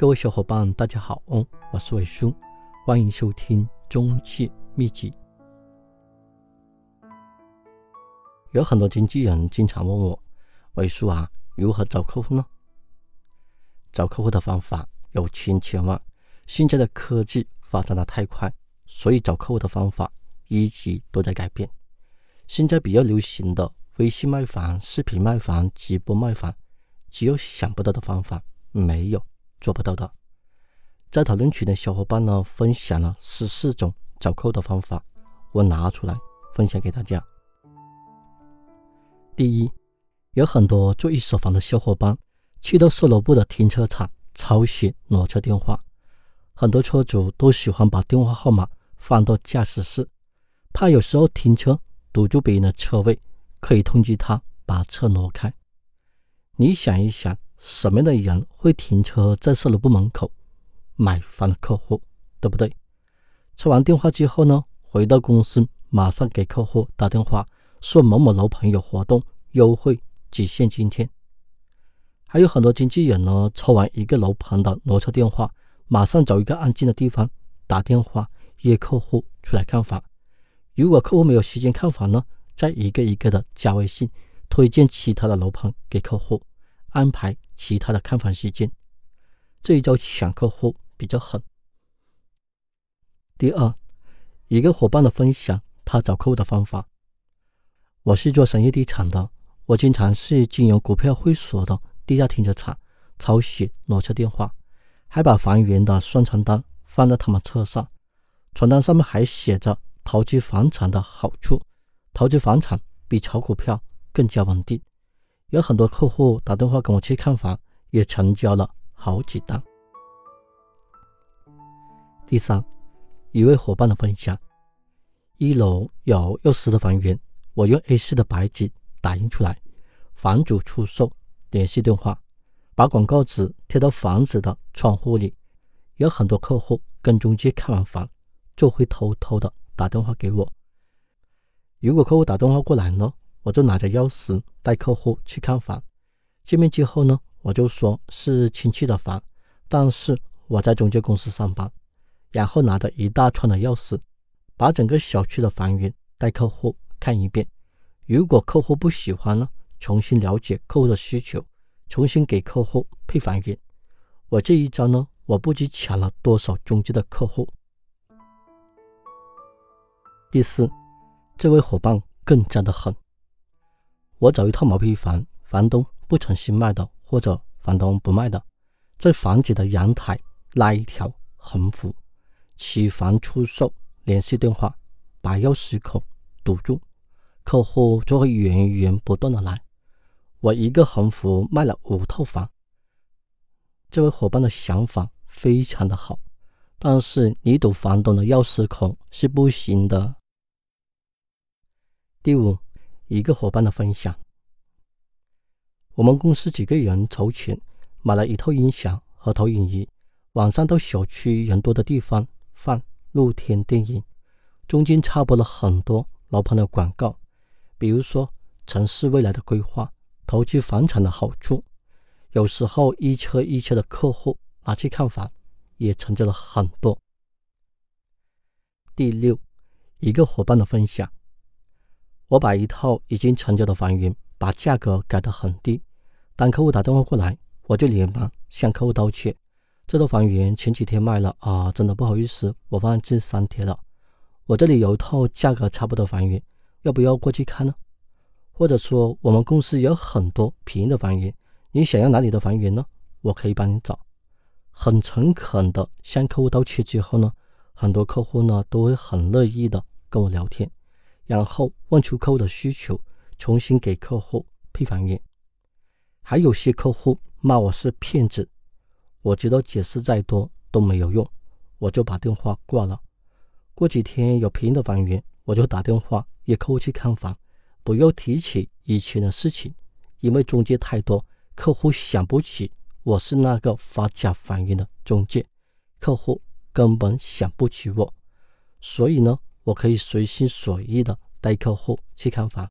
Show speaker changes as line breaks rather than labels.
各位小伙伴，大家好，我是伟叔，欢迎收听中介秘籍。有很多经纪人经常问我，伟叔啊，如何找客户呢？找客户的方法有千千万，现在的科技发展的太快，所以找客户的方法一直都在改变。现在比较流行的微信卖房、视频卖房、直播卖房，只有想不到的方法，没有。做不到的，在讨论区的小伙伴呢，分享了十四种找扣的方法，我拿出来分享给大家。第一，有很多做一手房的小伙伴去到售楼部的停车场抄写挪车电话，很多车主都喜欢把电话号码放到驾驶室，怕有时候停车堵住别人的车位，可以通知他把车挪开。你想一想。什么样的人会停车在售楼部门口？买房的客户，对不对？抽完电话之后呢，回到公司马上给客户打电话，说某某楼盘有活动优惠，只限今天。还有很多经纪人呢，抽完一个楼盘的挪车电话，马上找一个安静的地方打电话约客户出来看房。如果客户没有时间看房呢，再一个一个的加微信，推荐其他的楼盘给客户。安排其他的看房时间，这一招抢客户比较狠。第二，一个伙伴的分享，他找客户的方法。我是做商业地产的，我经常是经营股票会所的地下停车场抄写挪车电话，还把房源的宣传单放在他们车上，传单上面还写着投资房产的好处，投资房产比炒股票更加稳定。有很多客户打电话跟我去看房，也成交了好几单。第三，一位伙伴的分享：一楼有幼师的房源，我用 A4 的白纸打印出来，房主出售联系电话，把广告纸贴到房子的窗户里。有很多客户跟中介看完房，就会偷偷的打电话给我。如果客户打电话过来呢？我就拿着钥匙带客户去看房，见面之后呢，我就说是亲戚的房，但是我在中介公司上班，然后拿着一大串的钥匙，把整个小区的房源带客户看一遍。如果客户不喜欢呢，重新了解客户的需求，重新给客户配房源。我这一招呢，我不知抢了多少中介的客户。第四，这位伙伴更加的狠。我找一套毛坯房，房东不诚心卖的，或者房东不卖的，在房子的阳台拉一条横幅，起房出售联系电话，把钥匙孔堵住，客户就会源源不断的来。我一个横幅卖了五套房。这位伙伴的想法非常的好，但是你堵房东的钥匙孔是不行的。第五。一个伙伴的分享，我们公司几个人筹钱买了一套音响和投影仪，晚上到小区人多的地方放露天电影，中间插播了很多楼盘的广告，比如说城市未来的规划、投资房产的好处。有时候一车一车的客户拿去看房，也成交了很多。第六，一个伙伴的分享。我把一套已经成交的房源，把价格改得很低。当客户打电话过来，我就连忙向客户道歉：“这套房源前几天卖了啊，真的不好意思，我忘记删帖了。我这里有一套价格差不多房源，要不要过去看呢？或者说，我们公司有很多便宜的房源，你想要哪里的房源呢？我可以帮你找。”很诚恳的向客户道歉之后呢，很多客户呢都会很乐意的跟我聊天。然后问出客户的需求，重新给客户配房源。还有些客户骂我是骗子，我知道解释再多都没有用，我就把电话挂了。过几天有便宜的房源，我就打电话约客户去看房，不要提起以前的事情，因为中介太多，客户想不起我是那个发假房源的中介，客户根本想不起我，所以呢。我可以随心所欲的带客户去看房。